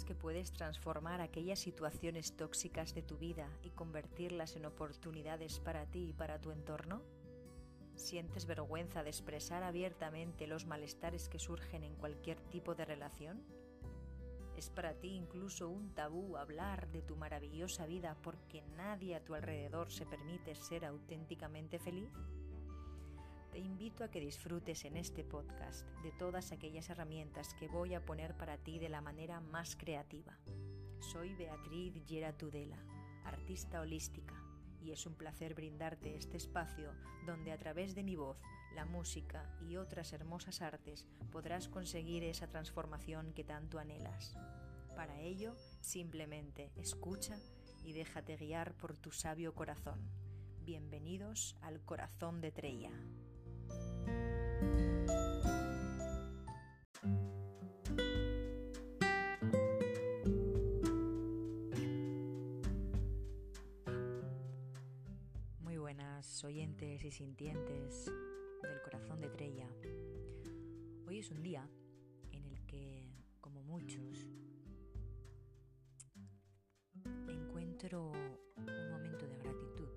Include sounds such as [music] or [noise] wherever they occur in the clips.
¿Crees que puedes transformar aquellas situaciones tóxicas de tu vida y convertirlas en oportunidades para ti y para tu entorno? ¿Sientes vergüenza de expresar abiertamente los malestares que surgen en cualquier tipo de relación? ¿Es para ti incluso un tabú hablar de tu maravillosa vida porque nadie a tu alrededor se permite ser auténticamente feliz? Te invito a que disfrutes en este podcast de todas aquellas herramientas que voy a poner para ti de la manera más creativa. Soy Beatriz Gera Tudela, artista holística, y es un placer brindarte este espacio donde a través de mi voz, la música y otras hermosas artes podrás conseguir esa transformación que tanto anhelas. Para ello, simplemente escucha y déjate guiar por tu sabio corazón. Bienvenidos al corazón de Treya. Muy buenas oyentes y sintientes del corazón de Treya. Hoy es un día en el que, como muchos, encuentro un momento de gratitud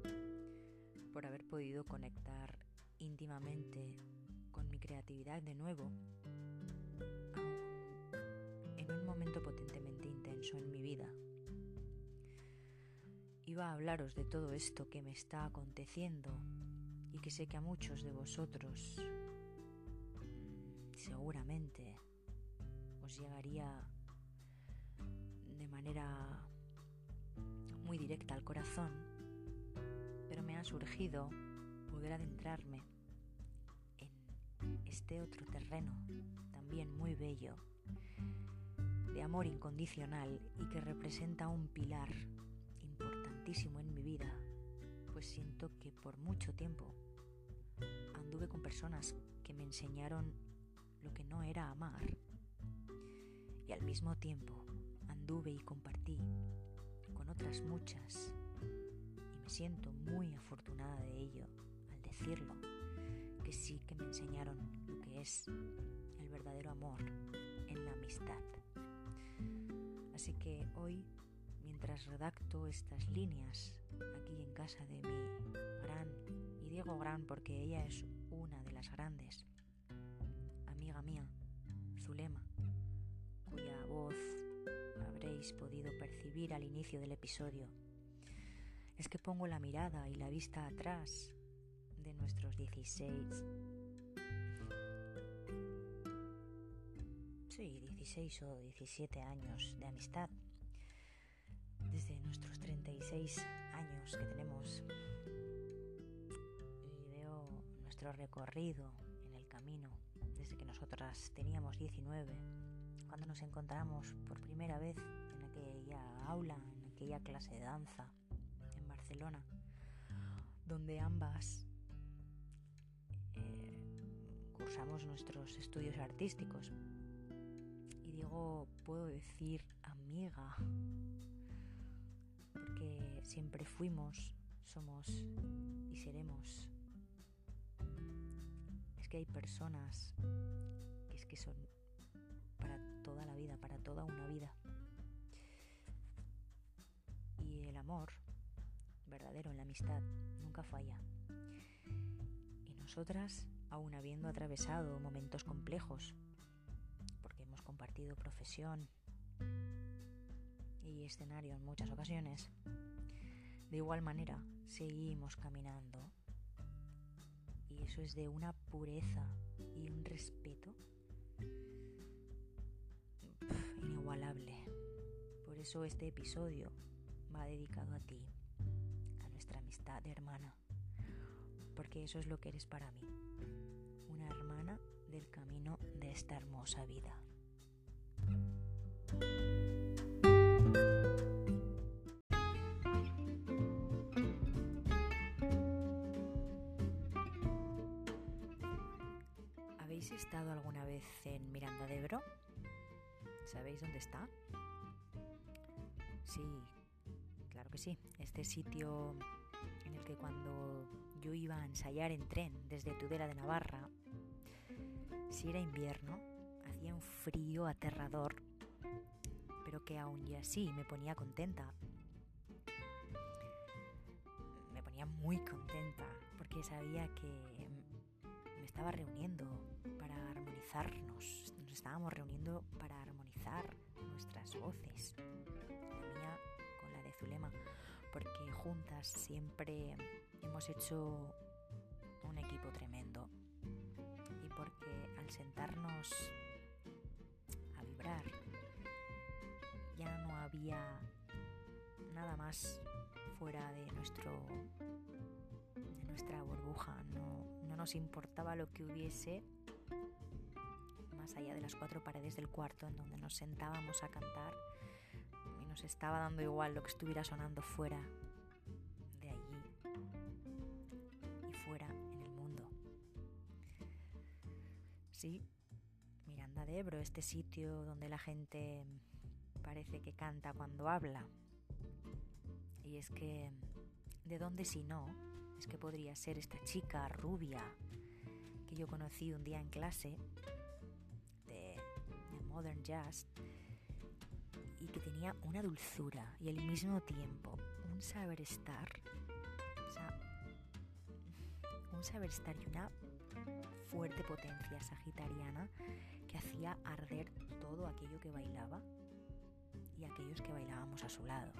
por haber podido conectar íntimamente con mi creatividad de nuevo, en un momento potentemente intenso en mi vida. Iba a hablaros de todo esto que me está aconteciendo y que sé que a muchos de vosotros seguramente os llegaría de manera muy directa al corazón, pero me ha surgido poder adentrarme en este otro terreno también muy bello de amor incondicional y que representa un pilar importantísimo en mi vida, pues siento que por mucho tiempo anduve con personas que me enseñaron lo que no era amar. Y al mismo tiempo anduve y compartí con otras muchas y me siento muy afortunada de ello al decirlo sí que me enseñaron lo que es el verdadero amor en la amistad. Así que hoy, mientras redacto estas líneas aquí en casa de mi gran, y digo gran porque ella es una de las grandes, amiga mía, Zulema, cuya voz habréis podido percibir al inicio del episodio, es que pongo la mirada y la vista atrás de nuestros 16 sí, 16 o 17 años de amistad, desde nuestros 36 años que tenemos, y veo nuestro recorrido en el camino desde que nosotras teníamos 19, cuando nos encontramos por primera vez en aquella aula, en aquella clase de danza en Barcelona, donde ambas eh, cursamos nuestros estudios artísticos digo, puedo decir amiga, porque siempre fuimos, somos y seremos. Es que hay personas que es que son para toda la vida, para toda una vida. Y el amor verdadero en la amistad nunca falla. Nosotras, aún habiendo atravesado momentos complejos, compartido profesión y escenario en muchas ocasiones, de igual manera seguimos caminando. Y eso es de una pureza y un respeto inigualable. Por eso este episodio va dedicado a ti, a nuestra amistad hermana, porque eso es lo que eres para mí. una hermana del camino de esta hermosa vida. ¿Habéis estado alguna vez en Miranda de Ebro? ¿Sabéis dónde está? Sí, claro que sí. Este sitio en el que cuando yo iba a ensayar en tren desde Tudela de Navarra, si era invierno, hacía un frío aterrador, pero que aún así me ponía contenta. Me ponía muy contenta porque sabía que me estaba reuniendo para armonizarnos. Nos estábamos reuniendo para armonizar nuestras voces, la mía con la de Zulema, porque juntas siempre hemos hecho un equipo tremendo y porque al sentarnos a vibrar ya no había nada más fuera de nuestro de nuestra burbuja no, no nos importaba lo que hubiese más allá de las cuatro paredes del cuarto en donde nos sentábamos a cantar nos estaba dando igual lo que estuviera sonando fuera de allí y fuera en el mundo. Sí, Miranda de Ebro, este sitio donde la gente parece que canta cuando habla. Y es que, ¿de dónde si no? Es que podría ser esta chica rubia que yo conocí un día en clase de, de Modern Jazz y que tenía una dulzura y al mismo tiempo un saber estar, un saber estar y una fuerte potencia sagitariana que hacía arder todo aquello que bailaba y aquellos que bailábamos a su lado.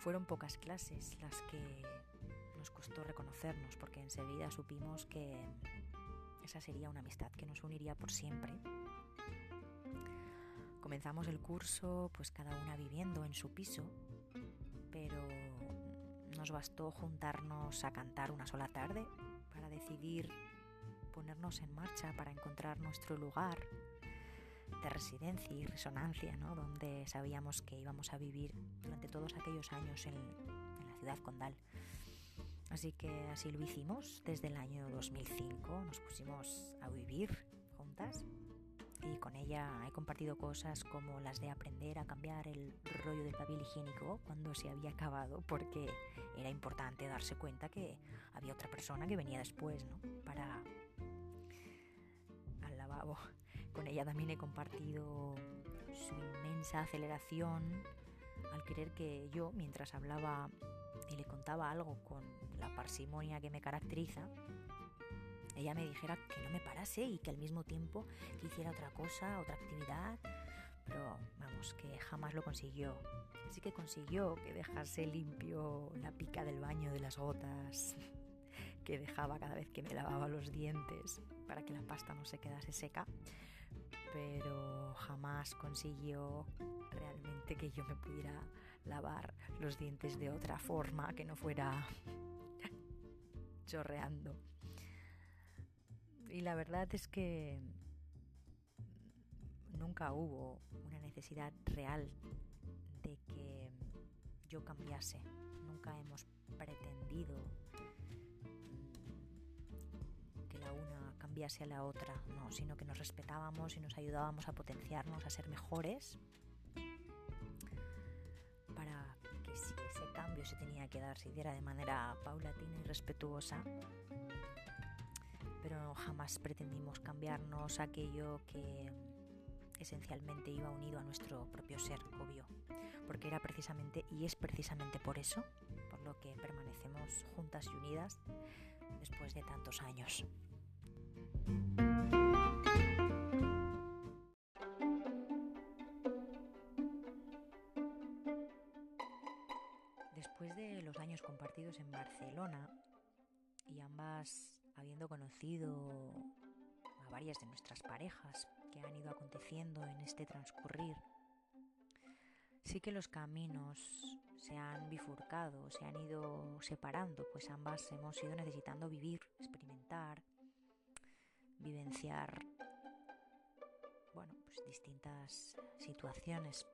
Fueron pocas clases las que nos costó reconocernos porque enseguida supimos que esa sería una amistad que nos uniría por siempre Comenzamos el curso pues cada una viviendo en su piso, pero nos bastó juntarnos a cantar una sola tarde para decidir ponernos en marcha para encontrar nuestro lugar de residencia y resonancia, ¿no? donde sabíamos que íbamos a vivir durante todos aquellos años en, la ciudad condal. Así que así lo hicimos desde el año 2005, nos pusimos a vivir juntas con ella he compartido cosas como las de aprender a cambiar el rollo del papel higiénico cuando se había acabado porque era importante darse cuenta que había otra persona que venía después, ¿no? Para al lavabo. Con ella también he compartido su inmensa aceleración al querer que yo, mientras hablaba y le contaba algo con la parsimonia que me caracteriza, ella me dijera que no me parase y que al mismo tiempo que hiciera otra cosa, otra actividad, pero vamos, que jamás lo consiguió. Así que consiguió que dejase limpio la pica del baño de las gotas [laughs] que dejaba cada vez que me lavaba los dientes para que la pasta no se quedase seca, pero jamás consiguió realmente que yo me pudiera lavar los dientes de otra forma que no fuera [laughs] chorreando. Y la verdad es que nunca hubo una necesidad real de que yo cambiase. Nunca hemos pretendido que la una cambiase a la otra, no, sino que nos respetábamos y nos ayudábamos a potenciarnos, a ser mejores, para que si ese cambio se tenía que dar, se diera de manera paulatina y respetuosa, pero jamás pretendimos cambiarnos aquello que esencialmente iba unido a nuestro propio ser, obvio, porque era precisamente y es precisamente por eso por lo que permanecemos juntas y unidas después de tantos años. Después de los años compartidos en Barcelona y ambas habiendo conocido a varias de nuestras parejas que han ido aconteciendo en este transcurrir, sí que los caminos se han bifurcado, se han ido separando, pues ambas hemos ido necesitando vivir, experimentar vivenciar, bueno, pues distintas situaciones.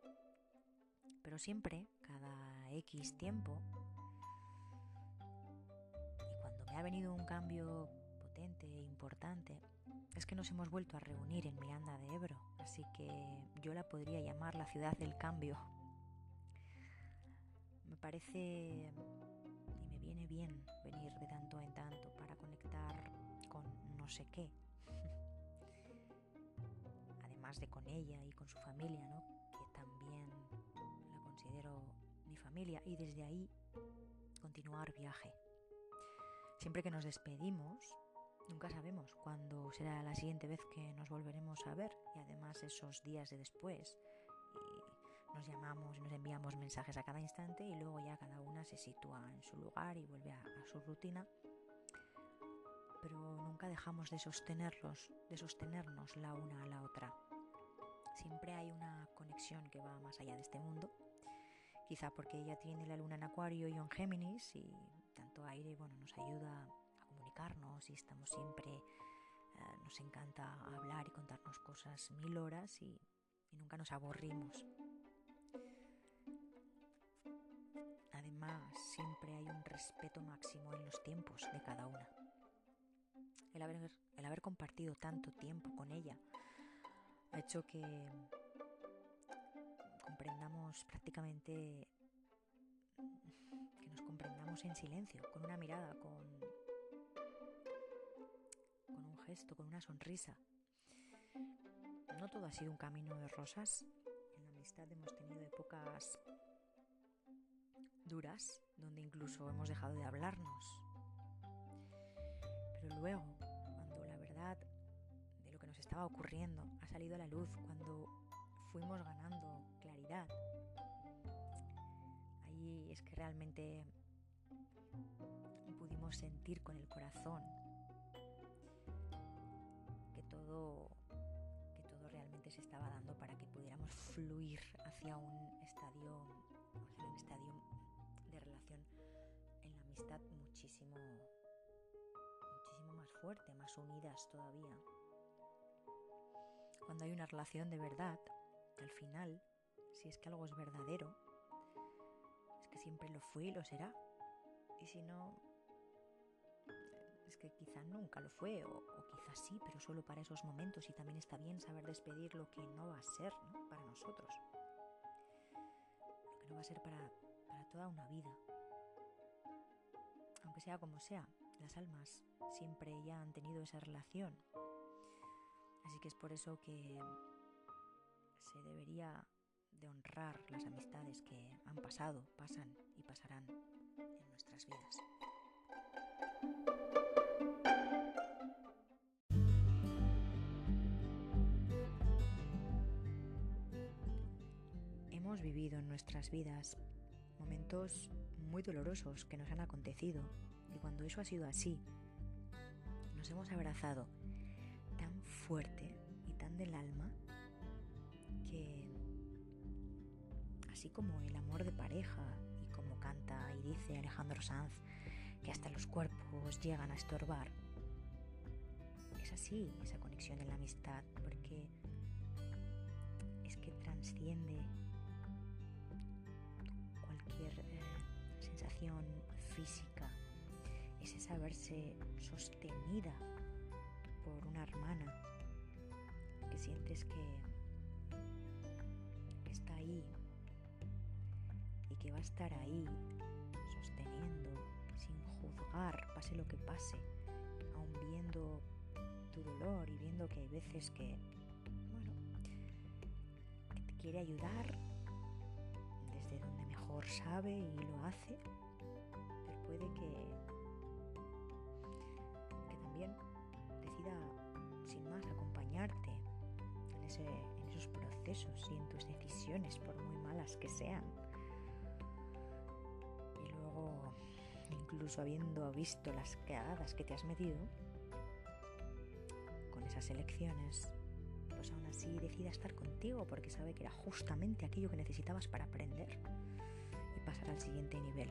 Pero siempre, cada X tiempo, me ha venido un cambio potente e importante, es que nos hemos vuelto a reunir en Miranda de Ebro, así que yo la podría llamar la ciudad del cambio. Me parece y me viene bien venir de tanto en tanto para conectar con no sé qué. [laughs] Además de con ella y con su familia, ¿no? que también la considero mi familia, y desde ahí continuar viaje. Siempre que nos despedimos, Nunca sabemos cuándo será la siguiente vez que nos volveremos a ver y además esos días de después nos llamamos y nos enviamos mensajes a cada instante y luego ya cada una se sitúa en su lugar y vuelve a, a su rutina. Pero nunca dejamos de sostenerlos, de sostenernos la una a la otra. Siempre hay una conexión que va más allá de este mundo. Quizá porque ella tiene la luna en Acuario y yo en Géminis y aire bueno, nos ayuda comunicarnos y estamos siempre, eh, nos encanta hablar y contarnos cosas mil horas y, y nunca nos aburrimos. Además, siempre hay un respeto máximo en los tiempos de cada una. El haber, el haber compartido tanto tiempo con ella ha hecho que comprendamos prácticamente nos comprendamos en silencio, con una mirada, con esto con una sonrisa. No todo ha sido un camino de rosas. En la amistad hemos tenido épocas duras, donde incluso hemos dejado de hablarnos. Pero luego, cuando la verdad de lo que nos estaba ocurriendo ha salido a la luz, cuando fuimos ganando claridad, ahí es que realmente pudimos sentir con el corazón que todo realmente se estaba dando para que pudiéramos fluir hacia un estadio, hacia un estadio de relación en la amistad muchísimo, muchísimo más fuerte, más unidas todavía. Cuando hay una relación de verdad, al final, si es que algo es verdadero, que siempre lo fue y lo será. Y si no, es que quizá nunca lo fue, o, quizás sí, pero solo para esos momentos y también está bien saber despedir lo que no va a ser para nosotros, lo que no va a ser para, para toda una vida. Aunque sea como sea, las almas siempre ya han tenido esa relación. Así que es por eso que se debería de honrar las amistades que han pasado, pasan y pasarán en nuestras vidas. Hemos vivido en nuestras vidas momentos muy dolorosos que nos han acontecido y cuando eso ha sido así, nos hemos abrazado tan fuerte y tan del alma así como el amor de pareja y como canta y dice Alejandro Sanz, que hasta los cuerpos llegan a estorbar. Es así esa conexión en la amistad, porque es que transciende cualquier eh, sensación física. Es esa verse sostenida por una hermana que sientes que, está ahí que va a estar ahí sosteniendo sin juzgar, pase lo que pase, aun viendo tu dolor y viendo que hay veces que, bueno, que te quiere ayudar desde donde mejor sabe y lo hace, pero puede que, que también decida sin más acompañarte en, ese, en esos procesos y en tus decisiones, por muy malas que sean. Incluso habiendo visto las cagadas que te has metido con esas elecciones, pues aún así decida estar contigo porque sabe que era justamente aquello que necesitabas para aprender y pasar al siguiente nivel.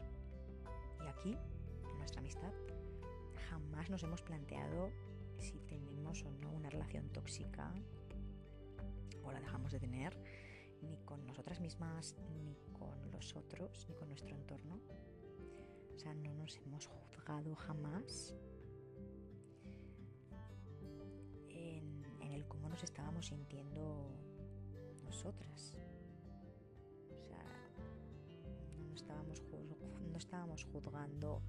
Y aquí, en nuestra amistad, jamás nos hemos planteado si tenemos o no una relación tóxica o la dejamos de tener, ni con nosotras mismas, ni con los otros, ni con nuestro entorno. O sea, no nos hemos juzgado jamás en, el cómo nos estábamos sintiendo nosotras. O sea, no estábamos, no estábamos juzgando,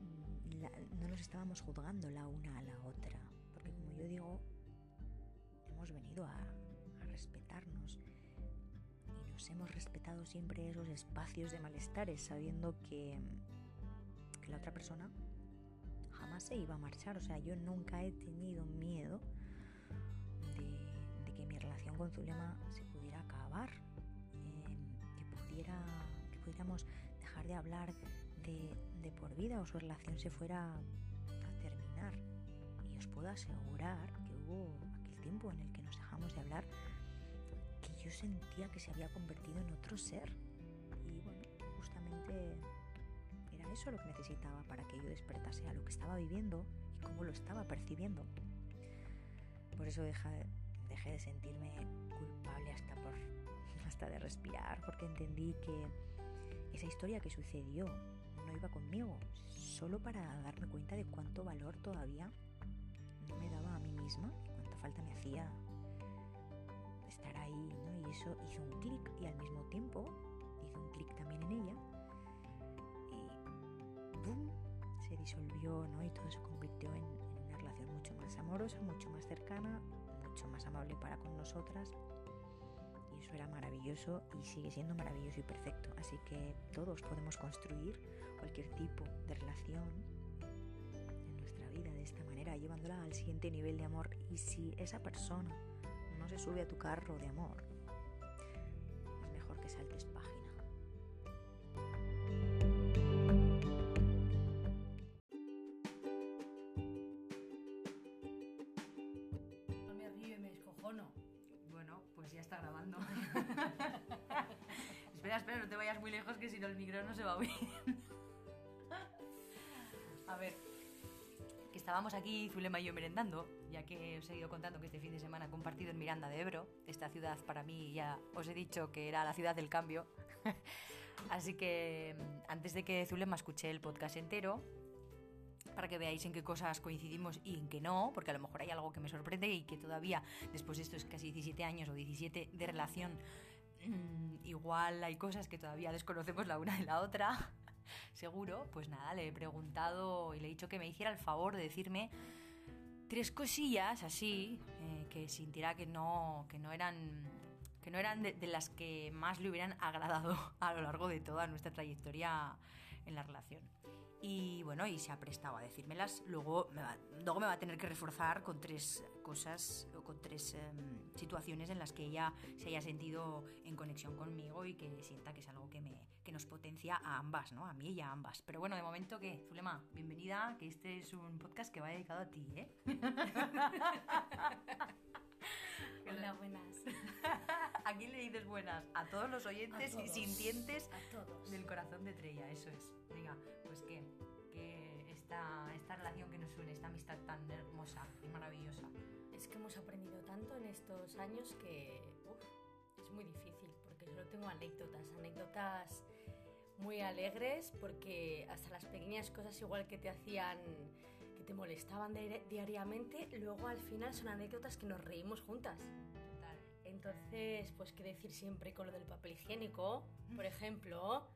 mm, no nos estábamos juzgando la una a la otra. Porque como yo digo, hemos venido a, hemos respetado siempre esos espacios de malestares sabiendo que, que la otra persona jamás se iba a marchar. O sea, yo nunca he tenido miedo de, que mi relación con Zulema se pudiera acabar, eh, que, pudiera, que pudiéramos dejar de hablar de, de por vida o su relación se fuera a terminar. Y os puedo asegurar que hubo aquel tiempo en el que nos dejamos de hablar yo sentía que se había convertido en otro ser. Y bueno, justamente era eso lo que necesitaba para que yo despertase a lo que estaba viviendo y cómo lo estaba percibiendo. Por eso dejé, dejé de sentirme culpable hasta, por, [laughs] hasta de respirar, porque entendí que esa historia que sucedió no iba conmigo, solo para darme cuenta de cuánto valor todavía no me daba a mí misma y cuánta falta me hacía estar ahí, ¿no? Y eso hizo un clic y al mismo tiempo hizo un clic también en ella y ¡boom! se disolvió, ¿no? Y todo se convirtió en, en una relación mucho más amorosa, mucho más cercana, mucho más amable para con nosotras y eso era maravilloso y sigue siendo maravilloso y perfecto. Así que todos podemos construir cualquier tipo de relación en nuestra vida de esta manera, llevándola al siguiente nivel de amor. Y si esa persona no se sube a tu carro de amor, es mejor que saltes página. No me río y me escojono. Bueno, pues ya está grabando. [laughs] espera, espera, no te vayas muy lejos que si no el micro no se va a [laughs] oír. a ver, estábamos aquí Zulema y yo merendando, ya que os he ido contando que este fin de semana he compartido en Miranda de Ebro. Esta ciudad para mí ya os he dicho que era la ciudad del cambio. [laughs] Así que mm, antes de que Zulema escuche el podcast entero, para que veáis en qué cosas coincidimos y en qué no, porque a lo mejor hay algo que me sorprende y que todavía, después de estos casi 17 años o 17 de relación, mm, igual hay cosas que todavía desconocemos la una de la otra, seguro, pues nada, le he preguntado y le he dicho que me hiciera el favor de decirme tres cosillas así, eh, que sintiera que no, que no eran que no eran de, de las que más le hubieran agradado [laughs] a lo largo de toda nuestra trayectoria en la relación. Y bueno, y se ha prestado a decírmelas. Luego me va, luego me va a tener que reforzar con tres cosas o con tres em, situaciones en las que ella se haya sentido en conexión conmigo y que sienta que es algo que, me, que nos potencia a ambas, ¿no? A mí y a ambas. Pero bueno, de momento, ¿qué? Zulema, bienvenida, que este es un podcast que va dedicado a ti, ¿eh? [laughs] Hola, buenas. ¿A [laughs] quién le dices buenas? A todos los oyentes A y todos. sintientes A todos. del corazón de Trella, eso es. Venga, pues que, que esta, esta relación que nos une, esta amistad tan hermosa y maravillosa. Es que hemos aprendido tanto en estos años que uf, es muy difícil, porque solo tengo anécdotas, anécdotas muy alegres, porque hasta las pequeñas cosas igual que te hacían, que te molestaban di- diariamente, luego al final son anécdotas que nos reímos juntas. Total. Entonces, pues qué decir siempre con lo del papel higiénico, [laughs] por ejemplo.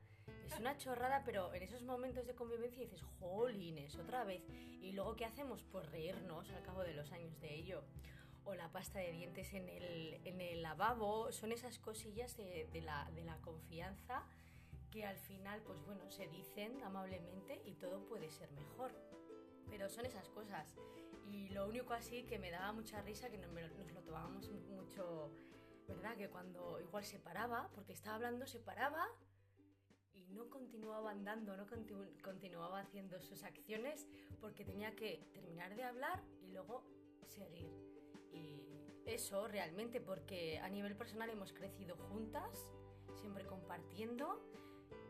Es una chorrada, pero en esos momentos de convivencia dices, jolines, otra vez. Y luego, ¿qué hacemos? Pues reírnos al cabo de los años de ello. O la pasta de dientes en el, en el lavabo. Son esas cosillas de, de la, de la confianza que al final, pues bueno, se dicen amablemente y todo puede ser mejor. Pero son esas cosas. Y lo único así que me daba mucha risa, que no me lo- nos lo tomábamos mu- mucho, ¿verdad? Que cuando igual se paraba, porque estaba hablando, se paraba y no continuaba andando, no continu- continuaba haciendo sus acciones porque tenía que terminar de hablar y luego seguir. Y eso realmente porque a nivel personal hemos crecido juntas, siempre compartiendo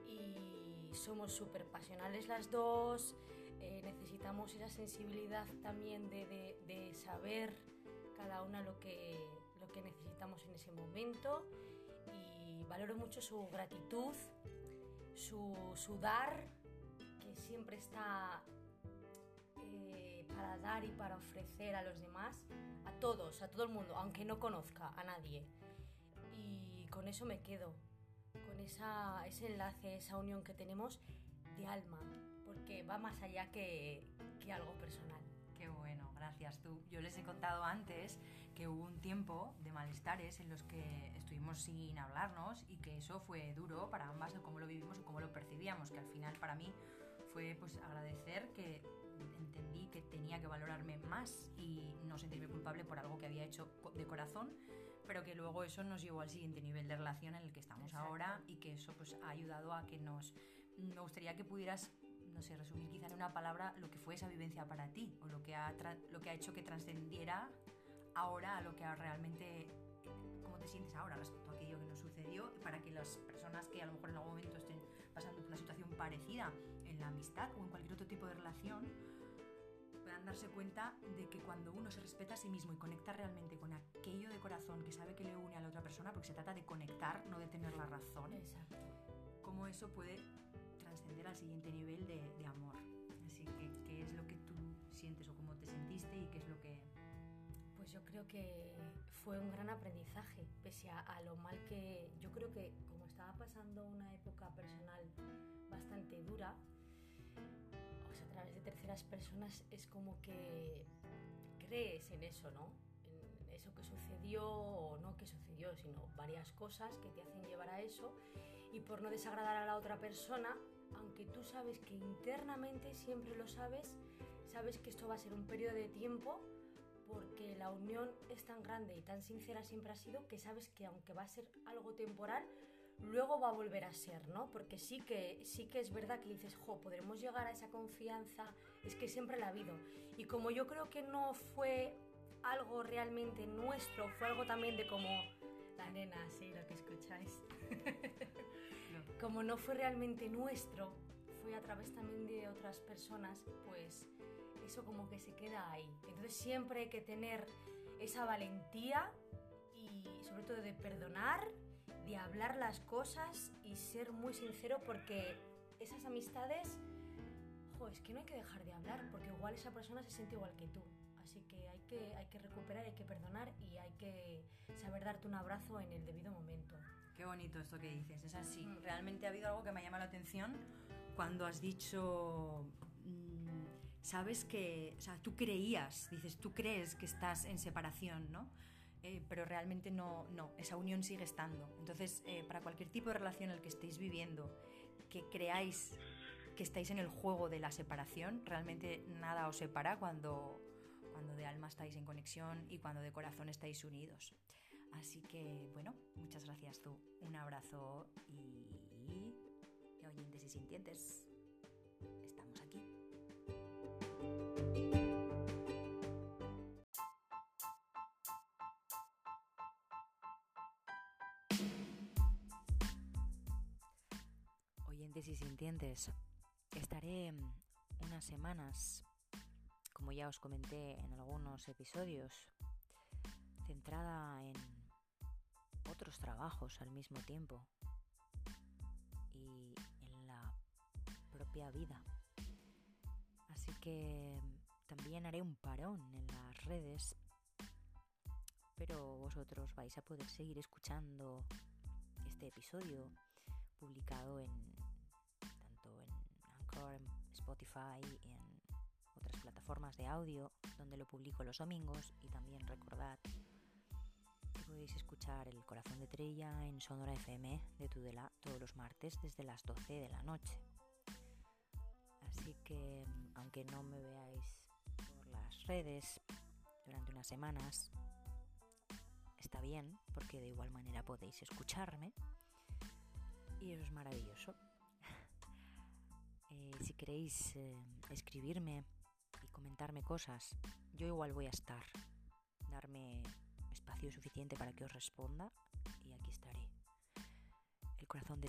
y somos súper pasionales las dos, eh, necesitamos esa sensibilidad también de, saber cada una lo que, lo que necesitamos en ese momento y valoro mucho su gratitud, su, su dar, que siempre está eh, para dar y para ofrecer a los demás, a todos, a todo el mundo, aunque no conozca a nadie. Y con eso me quedo, con esa, ese enlace, esa unión que tenemos de alma, porque va más allá que, que algo personal. Qué bueno, gracias tú. Yo les he contado antes que hubo un tiempo de malestares en los que estuvimos sin hablarnos y que eso fue duro para ambas, cómo lo vivimos y cómo lo percibíamos, que al final para mí fue pues agradecer que entendí que tenía que valorarme más y no sentirme culpable por algo que había hecho de corazón, pero que luego eso nos llevó al siguiente nivel de relación en el que estamos ahora y que eso pues ha ayudado a que nos... Me gustaría que pudieras, no sé, resumir quizá en una palabra lo que fue esa vivencia para ti o lo que ha, lo que ha hecho que trascendiera ahora a lo que realmente cómo te sientes ahora respecto a aquello que nos sucedió para que las personas que a lo mejor en algún momento estén pasando por una situación parecida en la amistad o en cualquier otro tipo de relación puedan darse cuenta de que cuando uno se respeta a sí mismo y conecta realmente con aquello de corazón que sabe que le une a la otra persona, porque se trata de conectar, no de tener la razón, Exacto. cómo eso puede trascender al siguiente nivel de, de amor. Así que, ¿qué es lo que tú sientes o cómo te sentiste y qué es lo que pues yo creo que fue un gran aprendizaje, pese a, lo mal que yo creo que como estaba pasando una época personal bastante dura, pues a través de terceras personas es como que crees en eso, ¿no? En eso que sucedió o no que sucedió, sino varias cosas que te hacen llevar a eso y por no desagradar a la otra persona, aunque tú sabes que internamente siempre lo sabes, sabes que esto va a ser un periodo de tiempo porque la unión es tan grande y tan sincera siempre ha sido que sabes que aunque va a ser algo temporal, luego va a volver a ser, ¿no? Porque sí que, sí que es verdad que dices, jo, podremos llegar a esa confianza, es que siempre la ha habido. Y como yo creo que no fue algo realmente nuestro, fue algo también de como la nena, sí, lo que escucháis. [laughs] como no fue realmente nuestro, fue a través también de otras personas, pues eso como que se queda ahí. Entonces siempre hay que tener esa valentía y sobre todo de perdonar, de hablar las cosas y ser muy sincero porque esas amistades, jo, es que no hay que dejar de hablar porque igual esa persona se siente igual que tú. Así que hay que, hay que recuperar, hay que perdonar y hay que saber darte un abrazo en el debido momento. Qué bonito esto que dices, es así. Mm. Realmente ha habido algo que me llama la atención cuando has dicho sabes que, o sea, tú creías, dices, tú crees que estás en separación, ¿no? Eh, pero realmente no, no, esa unión sigue estando. Entonces, eh, para cualquier tipo de relación en el que estéis viviendo, que creáis que estáis en el juego de la separación, realmente nada os separa cuando, cuando de alma estáis en conexión y cuando de corazón estáis unidos. Así que, bueno, muchas gracias tú. Un abrazo y, oyentes y sintientes, estamos aquí. Oyentes y sintientes, estaré unas semanas, como ya os comenté en algunos episodios, centrada en otros trabajos al mismo tiempo y en la propia vida. Así que también haré un parón en las redes, pero vosotros vais a poder seguir escuchando este episodio publicado en tanto en Anchor, en Spotify y en otras plataformas de audio donde lo publico los domingos. Y también recordad podéis escuchar El Corazón de Trella en Sonora FM de Tudela todos los martes desde las 12 de la noche. Así que aunque no me veáis por las redes durante unas semanas, está bien porque de igual manera podéis escucharme y eso es maravilloso. [laughs] Eh, si queréis eh, escribirme y comentarme cosas, yo igual voy a estar. Darme espacio suficiente para que os responda y aquí estaré. El corazón de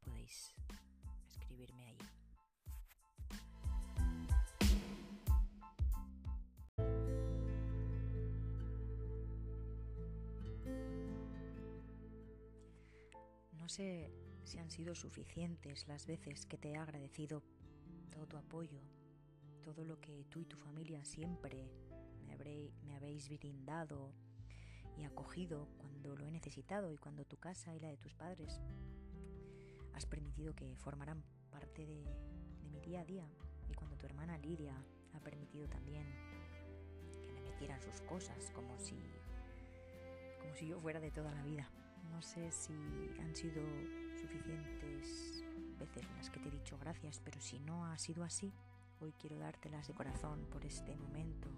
podéis escribirme allí. No sé si han sido suficientes las veces que te he agradecido todo tu apoyo, todo lo que tú y tu familia siempre me, me habéis brindado y acogido cuando lo he necesitado y cuando tu casa y la de tus padres has permitido que formaran parte de, de mi día a día y cuando tu hermana Lidia ha permitido también que le metieran sus cosas como si como si yo fuera de toda la vida. No sé si han sido suficientes veces en las que te he dicho gracias, pero si no ha sido así, hoy quiero dártelas de corazón por este momento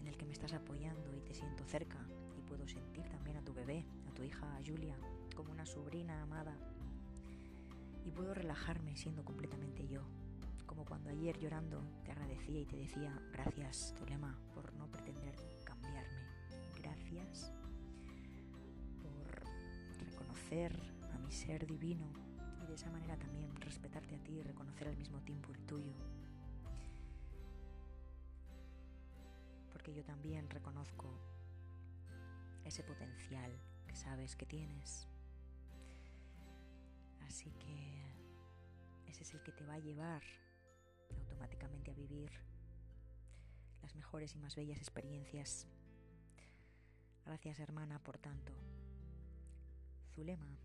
en el que me estás apoyando y te siento cerca y puedo sentir también a tu bebé, a tu hija Julia, como una sobrina amada. Y puedo relajarme siendo completamente yo, como cuando ayer llorando te agradecía y te decía gracias, Zulema, por no pretender cambiarme. Gracias por reconocer a mi ser divino y de esa manera también respetarte a ti y reconocer al mismo tiempo el tuyo. Porque yo también reconozco ese potencial que sabes que tienes. Así que ese es el que te va a llevar automáticamente a vivir las mejores y más bellas experiencias. Gracias hermana por tanto. Zulema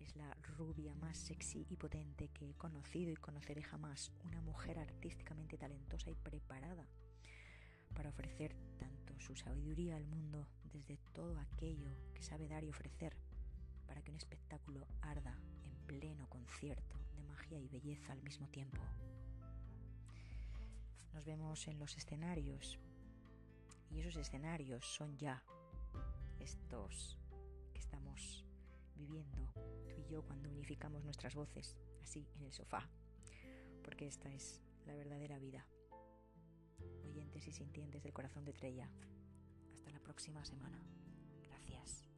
es la rubia más sexy y potente que he conocido y conoceré jamás. Una mujer artísticamente talentosa y preparada para ofrecer tanto su sabiduría al mundo desde todo aquello que sabe dar y ofrecer para que un espectáculo arda en pleno concierto de magia y belleza al mismo tiempo. Nos vemos en los escenarios y esos escenarios son ya estos que estamos viviendo tú y yo cuando unificamos nuestras voces así en el sofá, porque esta es la verdadera vida. Y sintientes del corazón de Trella. Hasta la próxima semana. Gracias.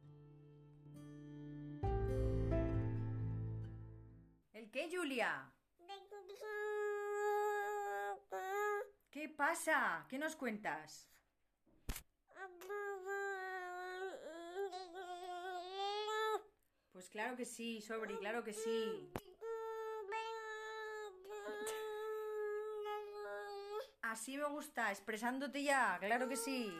¿El qué, Julia? ¿Qué pasa? ¿Qué nos cuentas? Pues claro que sí, Sobri, claro que sí. Así me gusta, expresándote ya, claro que sí.